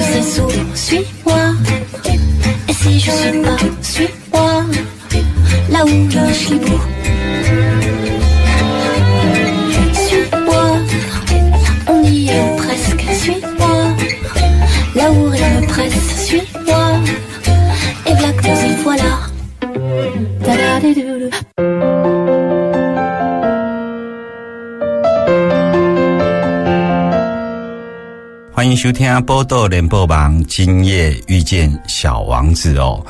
tous ces sourds, suis-moi. Et si je suis pas, suis-moi. Là où je suis chibou 迎收听《波豆联播网》，今夜遇见小王子哦。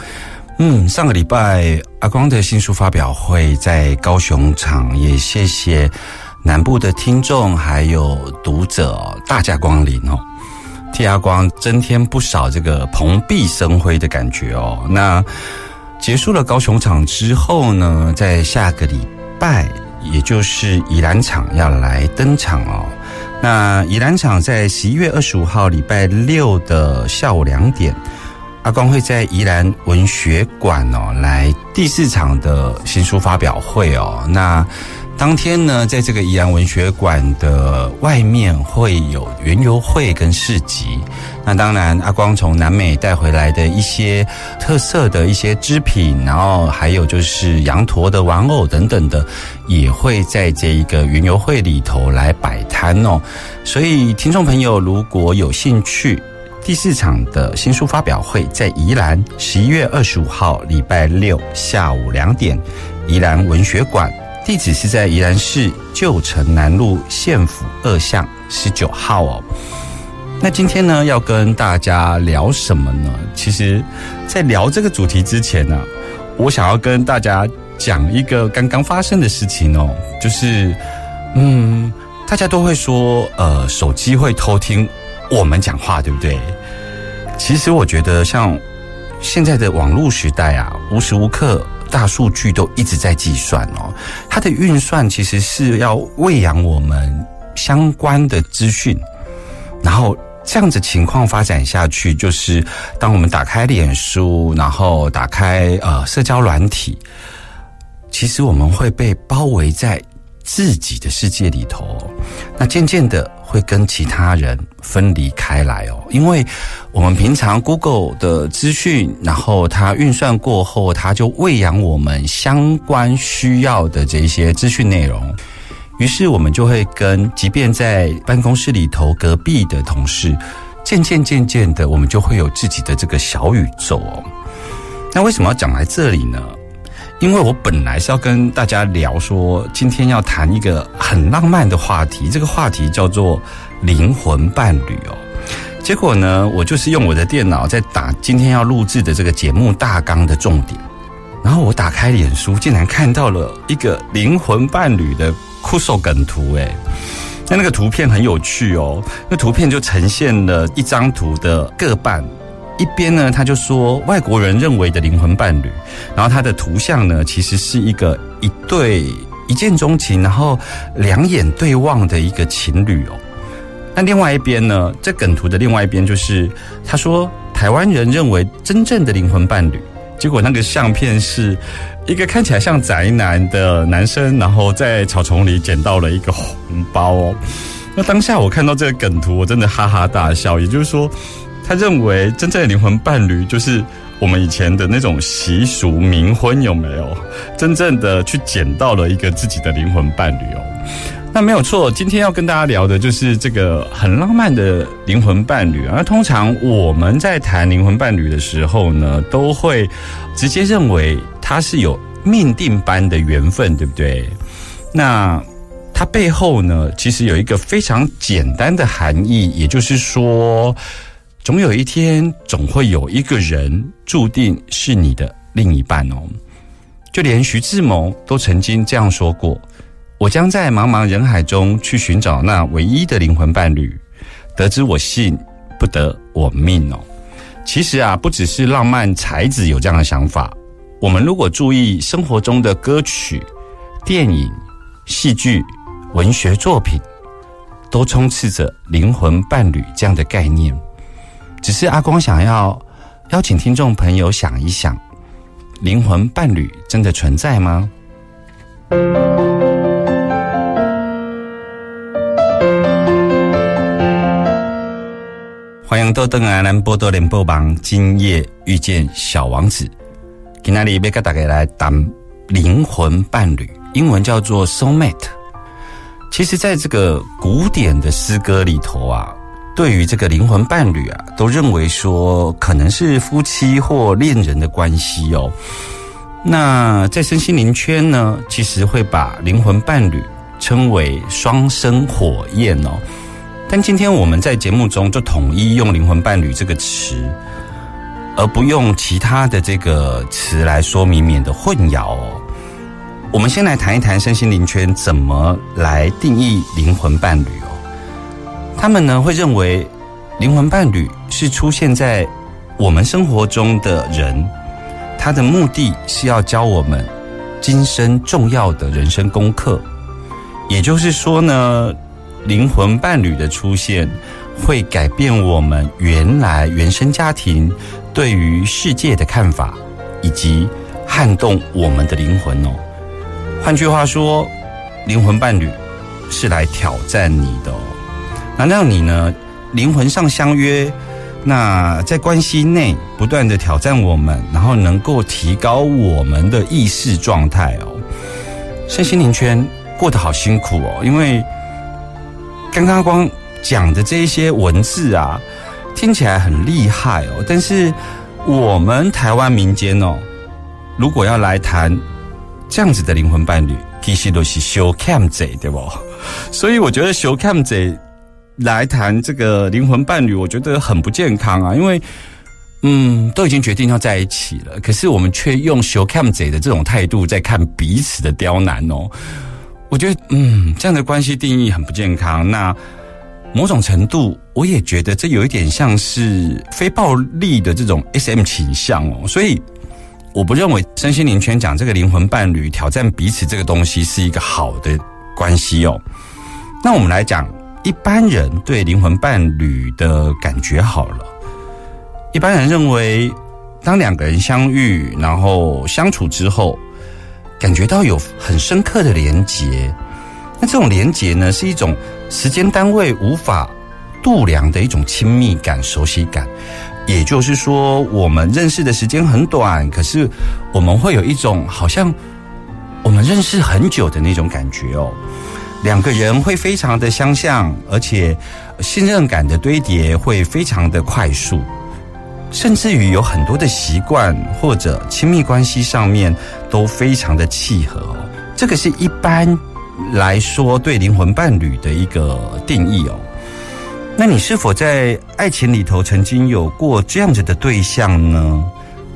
嗯，上个礼拜阿光的新书发表会在高雄场，也谢谢南部的听众还有读者、大驾光临哦，替阿光增添不少这个蓬荜生辉的感觉哦。那结束了高雄场之后呢，在下个礼拜，也就是宜兰场要来登场哦。那宜兰场在十一月二十五号礼拜六的下午两点，阿光会在宜兰文学馆哦来第四场的新书发表会哦。那当天呢，在这个宜兰文学馆的外面会有园游会跟市集。那当然，阿光从南美带回来的一些特色的一些织品，然后还有就是羊驼的玩偶等等的，也会在这一个云游会里头来摆摊哦。所以，听众朋友如果有兴趣，第四场的新书发表会在宜兰，十一月二十五号礼拜六下午两点，宜兰文学馆。地址是在宜兰市旧城南路县府二巷十九号哦。那今天呢，要跟大家聊什么呢？其实，在聊这个主题之前呢、我想要跟大家讲一个刚刚发生的事情哦，就是，嗯，大家都会说，呃，手机会偷听我们讲话，对不对？其实我觉得，像现在的网络时代啊，无时无刻。大数据都一直在计算哦，它的运算其实是要喂养我们相关的资讯，然后这样子情况发展下去，就是当我们打开脸书，然后打开呃社交软体，其实我们会被包围在自己的世界里头，那渐渐的会跟其他人分离开来哦，因为我们平常 Google 的资讯，然后它运算过后，它就喂养我们相关需要的这些资讯内容，于是我们就会跟即便在办公室里头隔壁的同事，渐渐渐渐的，我们就会有自己的这个小宇宙哦。那为什么要讲来这里呢？因为我本来是要跟大家聊说，今天要谈一个很浪漫的话题，这个话题叫做灵魂伴侣哦。结果呢，我就是用我的电脑在打今天要录制的这个节目大纲的重点，然后我打开脸书，竟然看到了一个灵魂伴侣的酷手梗图，诶，那那个图片很有趣哦，那图片就呈现了一张图的各半。一边呢，他就说外国人认为的灵魂伴侣，然后他的图像呢，其实是一个一对一见钟情，然后两眼对望的一个情侣哦。那另外一边呢，这梗图的另外一边就是他说台湾人认为真正的灵魂伴侣，结果那个相片是一个看起来像宅男的男生，然后在草丛里捡到了一个红包哦。那当下我看到这个梗图，我真的哈哈大笑，也就是说。他认为真正的灵魂伴侣就是我们以前的那种习俗冥婚有没有？真正的去捡到了一个自己的灵魂伴侣哦。那没有错，今天要跟大家聊的就是这个很浪漫的灵魂伴侣。而通常我们在谈灵魂伴侣的时候呢，都会直接认为他是有命定般的缘分，对不对？那它背后呢，其实有一个非常简单的含义，也就是说。总有一天，总会有一个人注定是你的另一半哦。就连徐志摩都曾经这样说过：“我将在茫茫人海中去寻找那唯一的灵魂伴侣，得之我幸，不得我命哦。其实啊，不只是浪漫才子有这样的想法，我们如果注意生活中的歌曲、电影、戏剧、文学作品，都充斥着灵魂伴侣这样的概念。只是阿光想要邀请听众朋友想一想，灵魂伴侣真的存在吗？多登来南波多联播榜，今夜遇见小王子。今天里要跟大家来谈灵魂伴侣，英文叫做 soul mate。其实，在这个古典的诗歌里头啊，对于这个灵魂伴侣啊，都认为说可能是夫妻或恋人的关系哦。那在身心灵圈呢，其实会把灵魂伴侣称为双生火焰哦。但今天我们在节目中就统一用灵魂伴侣这个词，而不用其他的这个词来说明，免得混淆哦。我们先来谈一谈身心灵圈怎么来定义灵魂伴侣哦。他们呢会认为，灵魂伴侣是出现在我们生活中的人，他的目的是要教我们今生重要的人生功课。也就是说呢。灵魂伴侣的出现，会改变我们原来原生家庭对于世界的看法，以及撼动我们的灵魂哦。换句话说，灵魂伴侣是来挑战你的哦，那让你呢灵魂上相约，那在关系内不断的挑战我们，然后能够提高我们的意识状态哦。身心灵圈过得好辛苦哦，因为。刚刚光讲的这一些文字啊，听起来很厉害哦。但是我们台湾民间哦，如果要来谈这样子的灵魂伴侣，其实都是修 cam 贼，对不？所以我觉得修 cam 贼来谈这个灵魂伴侣，我觉得很不健康啊。因为嗯，都已经决定要在一起了，可是我们却用修 cam 贼的这种态度在看彼此的刁难哦。我觉得，嗯，这样的关系定义很不健康。那某种程度，我也觉得这有一点像是非暴力的这种 SM 倾向哦。所以，我不认为身心灵圈讲这个灵魂伴侣挑战彼此这个东西是一个好的关系哦。那我们来讲一般人对灵魂伴侣的感觉好了。一般人认为，当两个人相遇，然后相处之后。感觉到有很深刻的连结，那这种连结呢，是一种时间单位无法度量的一种亲密感、熟悉感。也就是说，我们认识的时间很短，可是我们会有一种好像我们认识很久的那种感觉哦。两个人会非常的相像，而且信任感的堆叠会非常的快速。甚至于有很多的习惯或者亲密关系上面都非常的契合哦，这个是一般来说对灵魂伴侣的一个定义哦。那你是否在爱情里头曾经有过这样子的对象呢？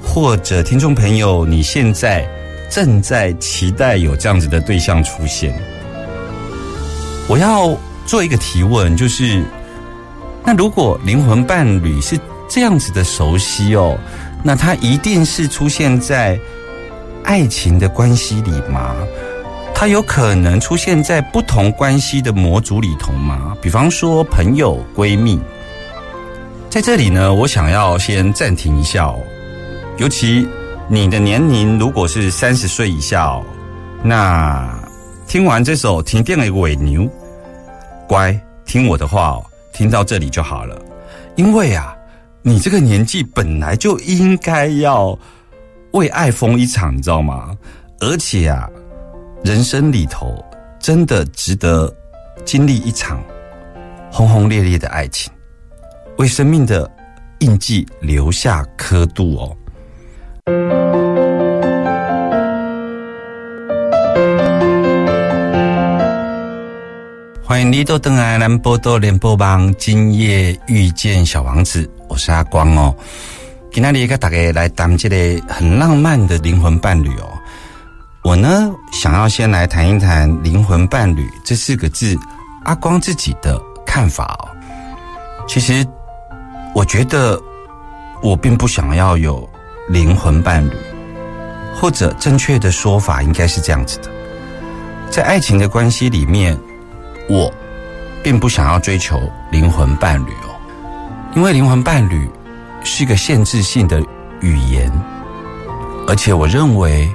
或者听众朋友，你现在正在期待有这样子的对象出现？我要做一个提问，就是那如果灵魂伴侣是？这样子的熟悉哦，那它一定是出现在爱情的关系里吗？它有可能出现在不同关系的模组里头吗？比方说朋友、闺蜜，在这里呢，我想要先暂停一下哦。尤其你的年龄如果是三十岁以下哦，那听完这首《停电的尾牛》，乖，听我的话哦，听到这里就好了，因为啊。你这个年纪本来就应该要为爱疯一场，你知道吗？而且啊，人生里头真的值得经历一场轰轰烈烈的爱情，为生命的印记留下刻度哦。欢迎你到登来南波多联播网，今夜遇见小王子。我是阿光哦，今天一个大概来谈这个很浪漫的灵魂伴侣哦。我呢，想要先来谈一谈灵魂伴侣这四个字，阿光自己的看法哦。其实我觉得我并不想要有灵魂伴侣，或者正确的说法应该是这样子的：在爱情的关系里面，我并不想要追求灵魂伴侣，因为灵魂伴侣是一个限制性的语言，而且我认为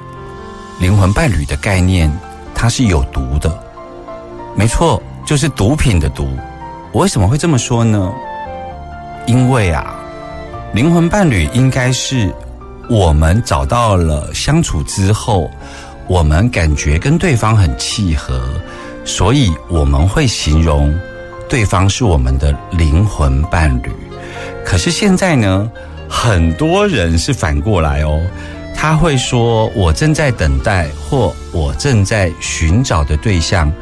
灵魂伴侣的概念它是有毒的，没错，就是毒品的毒。我为什么会这么说呢？因为啊，灵魂伴侣应该是我们找到了相处之后，我们感觉跟对方很契合，所以我们会形容对方是我们的灵魂伴侣。可是现在呢，很多人是反过来哦，他会说我正在等待，或我正在寻找的对象。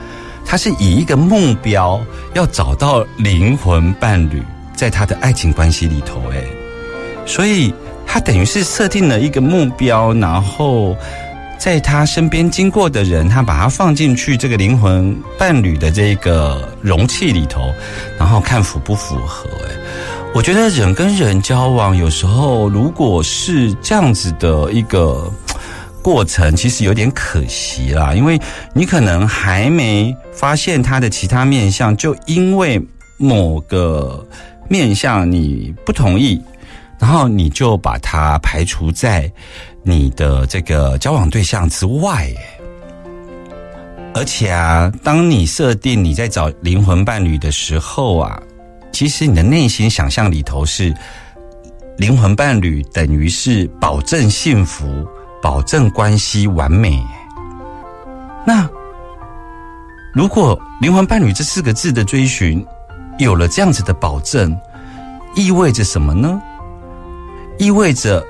他是以一个目标要找到灵魂伴侣，在他的爱情关系里头，哎，所以他等于是设定了一个目标，然后在他身边经过的人，他把他放进去这个灵魂伴侣的这个容器里头，然后看符不符合。哎，我觉得人跟人交往，有时候如果是这样子的一个。过程其实有点可惜啦，因为你可能还没发现他的其他面相，就因为某个面相你不同意，然后你就把他排除在你的这个交往对象之外。而且啊，当你设定你在找灵魂伴侣的时候啊，其实你的内心想象里头是灵魂伴侣等于是保证幸福。保证关系完美。那如果灵魂伴侣这四个字的追寻有了这样子的保证，意味着什么呢？意味着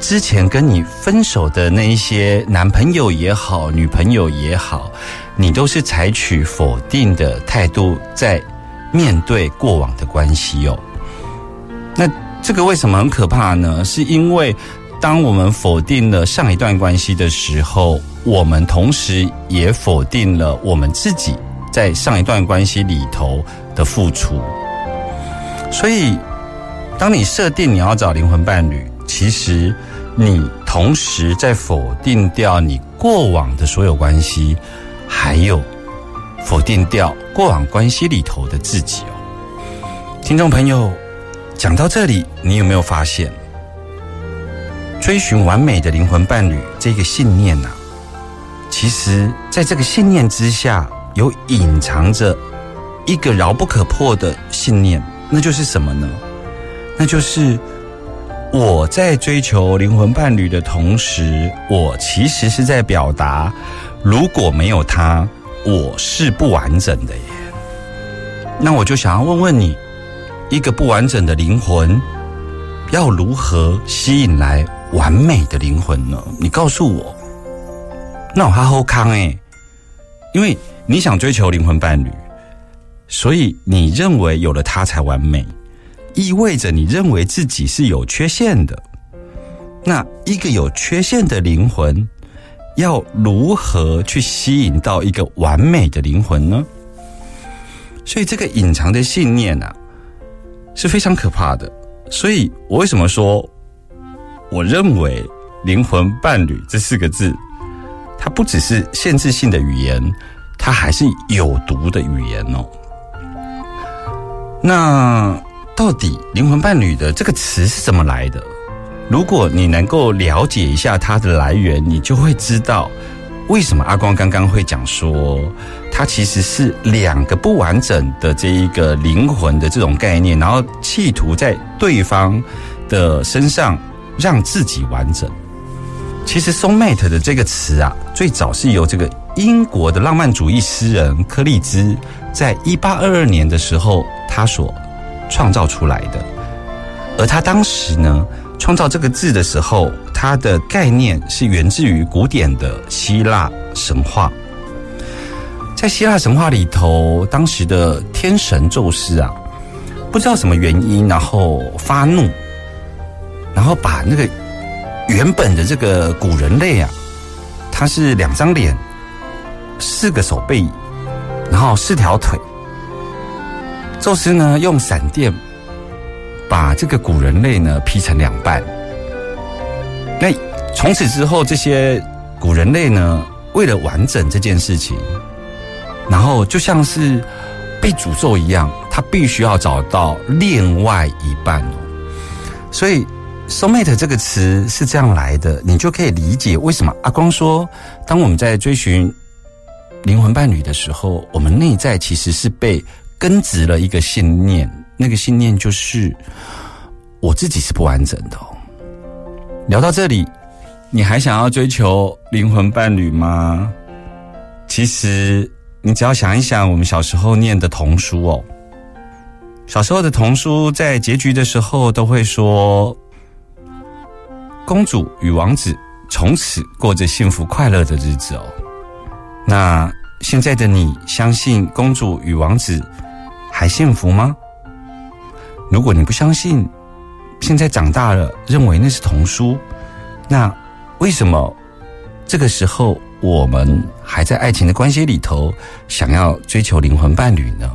之前跟你分手的那一些男朋友也好，女朋友也好，你都是采取否定的态度在面对过往的关系哦。那这个为什么很可怕呢？是因为。当我们否定了上一段关系的时候，我们同时也否定了我们自己在上一段关系里头的付出。所以，当你设定你要找灵魂伴侣，其实你同时在否定掉你过往的所有关系，还有否定掉过往关系里头的自己哦。听众朋友，讲到这里，你有没有发现？追寻完美的灵魂伴侣这个信念呐，其实在这个信念之下，有隐藏着一个牢不可破的信念，那就是什么呢？那就是我在追求灵魂伴侣的同时，我其实是在表达，如果没有他，我是不完整的耶。那我就想要问问你，一个不完整的灵魂要如何吸引来？完美的灵魂呢？你告诉我，那我还好康哎，因为你想追求灵魂伴侣，所以你认为有了他才完美，意味着你认为自己是有缺陷的。那一个有缺陷的灵魂，要如何去吸引到一个完美的灵魂呢？所以这个隐藏的信念啊，是非常可怕的。所以我为什么说？我认为“灵魂伴侣”这四个字，它不只是限制性的语言，它还是有毒的语言哦。那到底“灵魂伴侣”的这个词是怎么来的？如果你能够了解一下它的来源，你就会知道为什么阿光刚刚会讲说，它其实是两个不完整的这一个灵魂的这种概念，然后企图在对方的身上。让自己完整。其实 “soul mate” 的这个词啊，最早是由这个英国的浪漫主义诗人柯立兹在一八二二年的时候他所创造出来的。而他当时呢，创造这个字的时候，他的概念是源自于古典的希腊神话。在希腊神话里头，当时的天神宙斯啊，不知道什么原因，然后发怒。然后把那个原本的这个古人类啊，他是两张脸、四个手背，然后四条腿，宙斯呢用闪电把这个古人类呢劈成两半。那从此之后，这些古人类呢，为了完整这件事情，然后就像是被诅咒一样，他必须要找到另外一半哦。所以 “soulmate” 这个词是这样来的，你就可以理解为什么阿光说，当我们在追寻灵魂伴侣的时候，我们内在其实是被根植了一个信念，那个信念就是我自己是不完整的。聊到这里，你还想要追求灵魂伴侣吗？其实，你只要想一想，我们小时候念的童书哦，小时候的童书在结局的时候都会说，公主与王子从此过着幸福快乐的日子哦。那现在的你，相信公主与王子还幸福吗？如果你不相信，现在长大了，认为那是童书，那为什么这个时候我们还在爱情的关系里头，想要追求灵魂伴侣呢？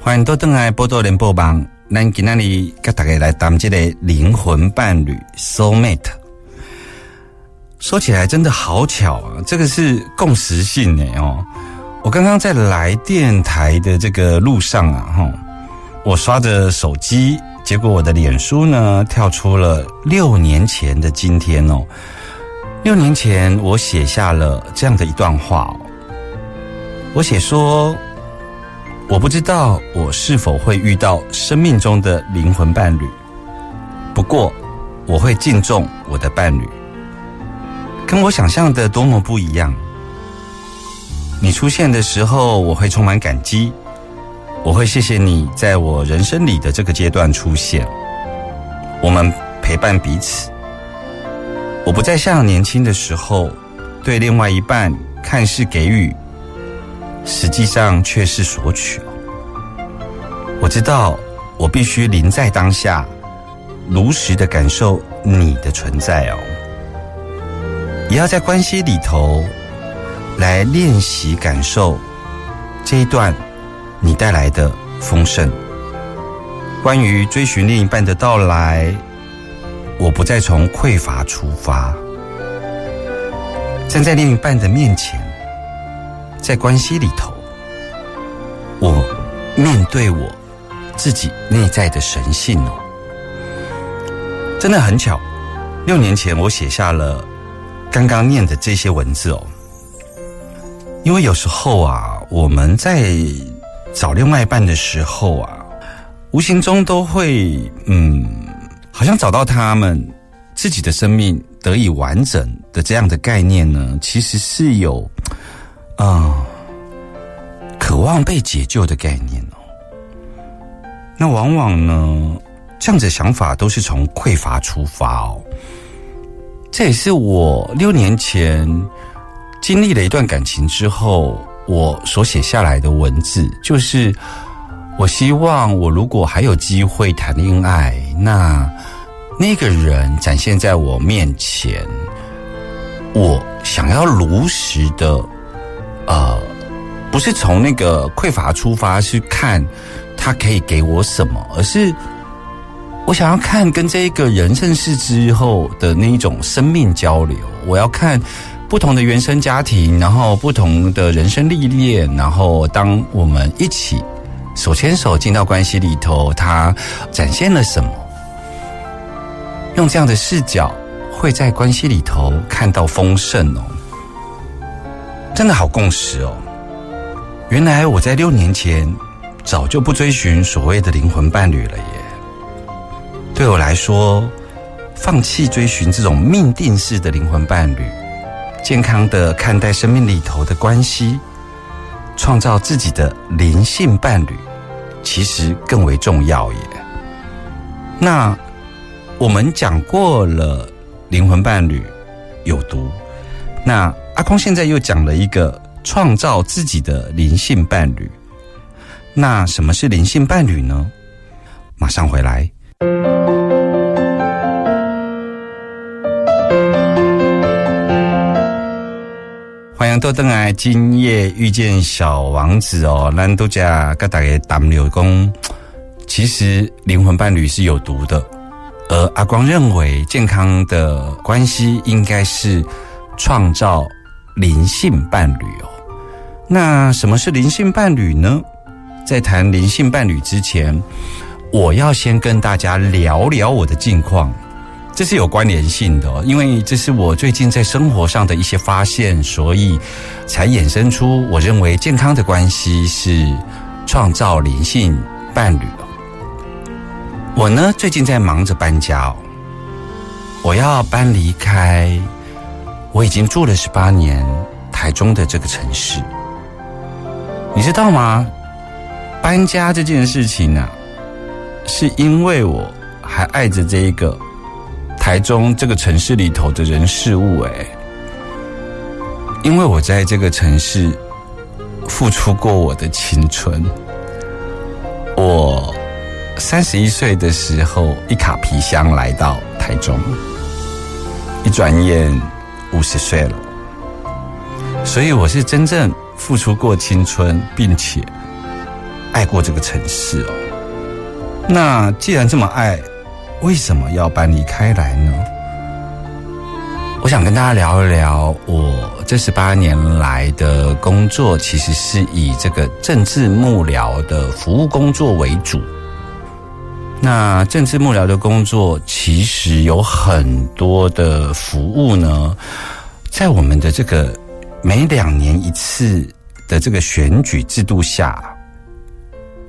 欢迎多登来波多连播帮，咱今天里跟大家来谈这个灵魂伴侣 （soul mate）。说起来真的好巧啊，这个是共识性的哦。我刚刚在来电台的这个路上啊，哈，我刷着手机，结果我的脸书呢跳出了六年前的今天哦。六年前我写下了这样的一段话哦，我写说。我不知道我是否会遇到生命中的灵魂伴侣，不过我会敬重我的伴侣，跟我想象的多么不一样。你出现的时候，我会充满感激，我会谢谢你在我人生里的这个阶段出现，我们陪伴彼此。我不再像年轻的时候，对另外一半看似给予。实际上却是索取。我知道，我必须临在当下，如实的感受你的存在哦。也要在关系里头来练习感受这一段你带来的丰盛。关于追寻另一半的到来，我不再从匮乏出发，站在另一半的面前。在关系里头，我面对我自己内在的神性哦，真的很巧。六年前我写下了刚刚念的这些文字哦，因为有时候啊，我们在找另外一半的时候啊，无形中都会嗯，好像找到他们自己的生命得以完整的这样的概念呢，其实是有。啊，渴望被解救的概念哦。那往往呢，这样子想法都是从匮乏出发哦。这也是我六年前经历了一段感情之后，我所写下来的文字，就是我希望我如果还有机会谈恋爱，那那个人展现在我面前，我想要如实的。呃，不是从那个匮乏出发去看他可以给我什么，而是我想要看跟这一个人认识之后的那一种生命交流。我要看不同的原生家庭，然后不同的人生历练，然后当我们一起手牵手进到关系里头，他展现了什么？用这样的视角，会在关系里头看到丰盛哦。真的好共识哦！原来我在六年前早就不追寻所谓的灵魂伴侣了耶。对我来说，放弃追寻这种命定式的灵魂伴侣，健康的看待生命里头的关系，创造自己的灵性伴侣，其实更为重要耶。那我们讲过了，灵魂伴侣有毒，那。阿空现在又讲了一个创造自己的灵性伴侣，那什么是灵性伴侣呢？马上回来。欢迎多登来今夜遇见小王子哦，咱都家跟大家谈聊讲，其实灵魂伴侣是有毒的，而阿光认为健康的关系应该是创造灵性伴侣哦。那什么是灵性伴侣呢？在谈灵性伴侣之前，我要先跟大家聊聊我的近况。这是有关联性的、因为这是我最近在生活上的一些发现，所以才衍生出我认为健康的关系是创造灵性伴侣。我呢最近在忙着搬家哦，我要搬离开我已经住了十八年台中的这个城市，你知道吗？搬家这件事情呢、是因为我还爱着这一个。台中这个城市里头的人事物，哎，因为我在这个城市付出过我的青春。我三十一岁的时候，一卡皮箱来到台中，一转眼五十岁了，所以我是真正付出过青春，并且爱过这个城市哦。那既然这么爱，为什么要搬离开来呢？我想跟大家聊一聊我这十八年来的工作，其实是以这个政治幕僚的服务工作为主。那政治幕僚的工作，其实有很多的服务呢，在我们的这个每两年一次的这个选举制度下，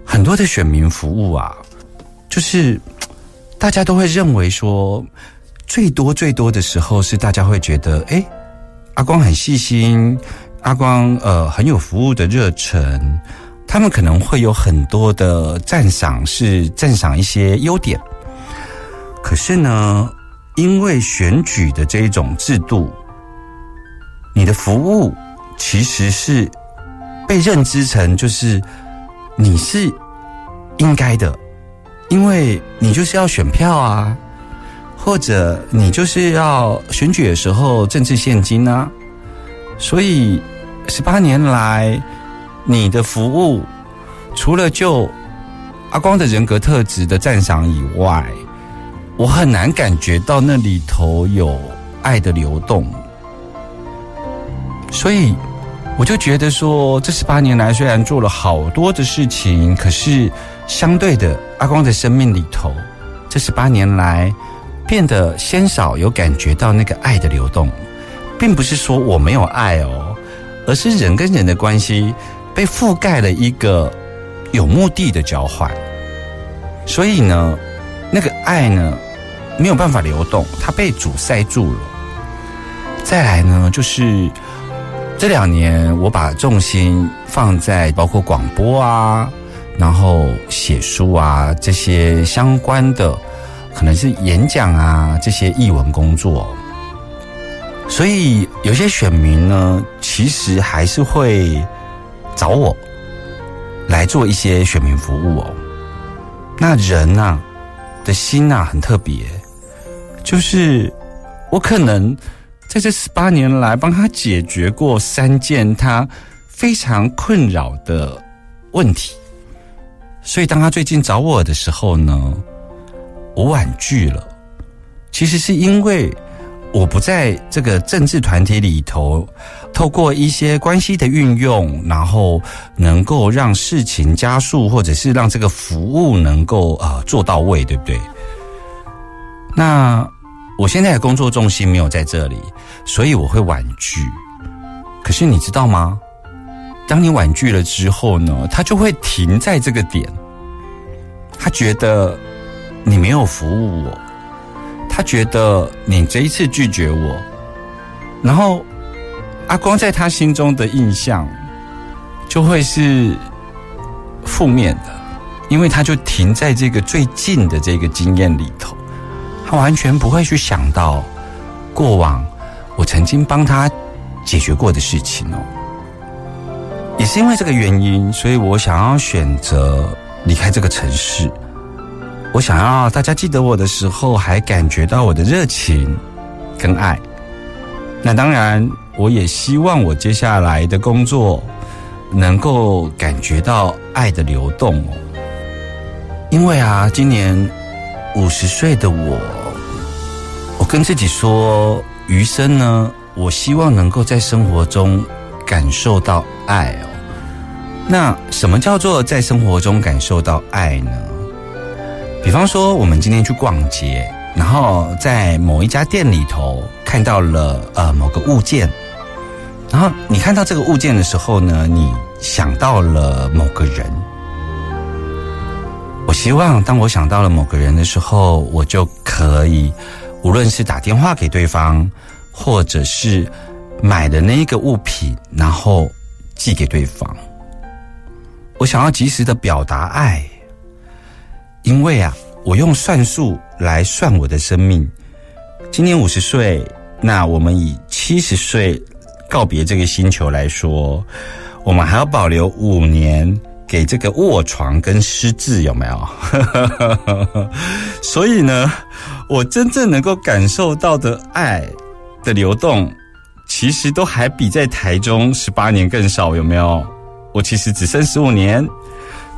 很多的选民服务啊，就是。大家都会认为说，最多最多的时候是大家会觉得，哎，阿光很细心，阿光呃很有服务的热忱，他们可能会有很多的赞赏，是赞赏一些优点。可是呢，因为选举的这一种制度，你的服务其实是被认知成就是你是应该的。因为你就是要选票啊，或者你就是要选举的时候政治现金啊，所以十八年来你的服务，除了就阿光的人格特质的赞赏以外，我很难感觉到那里头有爱的流动，所以我就觉得说，这十八年来虽然做了好多的事情，可是相对的，阿光的生命里头，这十八年来变得鲜少有感觉到那个爱的流动，并不是说我没有爱哦，而是人跟人的关系被覆盖了一个有目的的交换，所以呢，那个爱呢没有办法流动，它被阻塞住了。再来呢，就是。这两年，我把重心放在包括广播啊，然后写书啊这些相关的，可能是演讲啊这些译文工作。所以有些选民呢，其实还是会找我来做一些选民服务哦。那人呐、啊、的心呐、啊、很特别，就是我可能。在这十八年来，帮他解决过三件他非常困扰的问题，所以当他最近找我的时候呢，我婉拒了。其实是因为我不在这个政治团体里头，透过一些关系的运用，然后能够让事情加速，或者是让这个服务能够呃做到位，对不对？那。我现在的工作重心没有在这里，所以我会婉拒。可是你知道吗？当你婉拒了之后呢，他就会停在这个点。他觉得你没有服务我，他觉得你这一次拒绝我，然后阿光在他心中的印象就会是负面的，因为他就停在这个最近的这个经验里头。他完全不会去想到过往我曾经帮他解决过的事情哦。也是因为这个原因，所以我想要选择离开这个城市。我想要大家记得我的时候，还感觉到我的热情跟爱。那当然，我也希望我接下来的工作能够感觉到爱的流动哦。因为啊，今年五十岁的我，我跟自己说，余生呢，我希望能够在生活中感受到爱哦。那什么叫做在生活中感受到爱呢？比方说，我们今天去逛街，然后在某一家店里头看到了呃某个物件，然后你看到这个物件的时候呢，你想到了某个人。我希望当我想到了某个人的时候，我就可以，无论是打电话给对方，或者是买的那一个物品，然后寄给对方。我想要及时的表达爱。因为啊，我用算术来算我的生命，今年五十岁，那我们以七十岁告别这个星球来说，我们还要保留五年给这个卧床跟失智，有没有？所以呢，我真正能够感受到的爱的流动，其实都还比在台中十八年更少，有没有？我其实只剩十五年，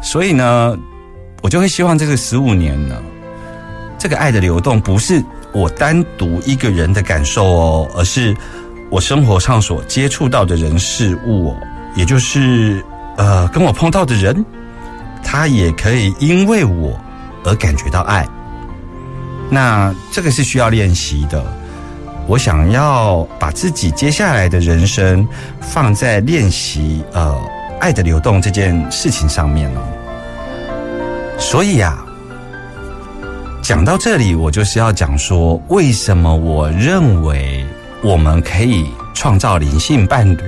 所以呢。我就会希望这个十五年呢，这个爱的流动不是我单独一个人的感受哦，而是我生活上所接触到的人事物哦，也就是呃跟我碰到的人，他也可以因为我而感觉到爱。那这个是需要练习的。我想要把自己接下来的人生放在练习呃爱的流动这件事情上面哦。所以呀，讲到这里，我就是要讲说，为什么我认为我们可以创造灵性伴侣，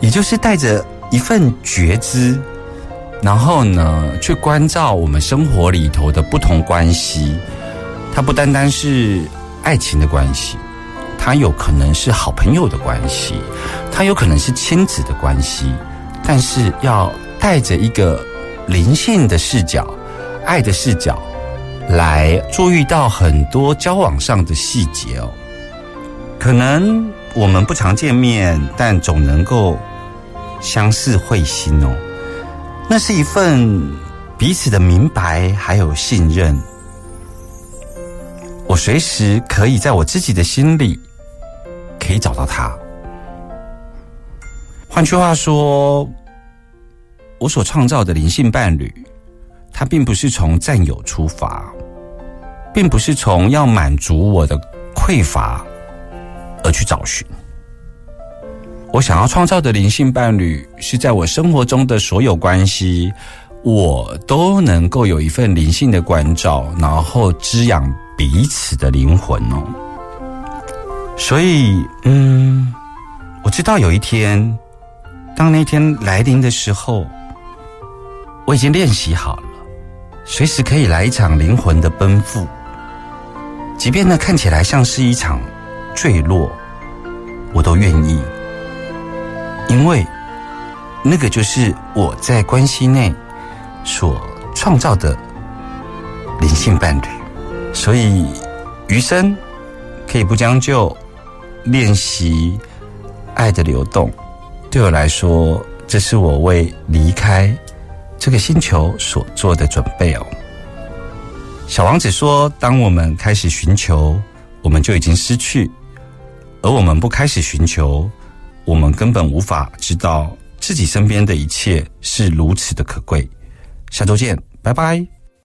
也就是带着一份觉知，然后呢，去关照我们生活里头的不同关系。它不单单是爱情的关系，它有可能是好朋友的关系，它有可能是亲子的关系，但是要带着一个。灵性的视角，爱的视角，来注意到很多交往上的细节哦。可能我们不常见面，但总能够相似会心哦。那是一份彼此的明白，还有信任。我随时可以在我自己的心里，可以找到他。换句话说。我所创造的灵性伴侣，他并不是从占有出发，并不是从要满足我的匮乏而去找寻。我想要创造的灵性伴侣，是在我生活中的所有关系，我都能够有一份灵性的关照，然后滋养彼此的灵魂哦。所以，嗯，我知道有一天，当那天来临的时候。我已经练习好了，随时可以来一场灵魂的奔赴，即便那看起来像是一场坠落，我都愿意，因为那个就是我在关系内所创造的灵性伴侣，所以余生可以不将就，练习爱的流动，对我来说，这是我为离开。这个星球所做的准备哦，小王子说：“当我们开始寻求，我们就已经失去；而我们不开始寻求，我们根本无法知道自己身边的一切是如此的可贵。”下周见，拜拜。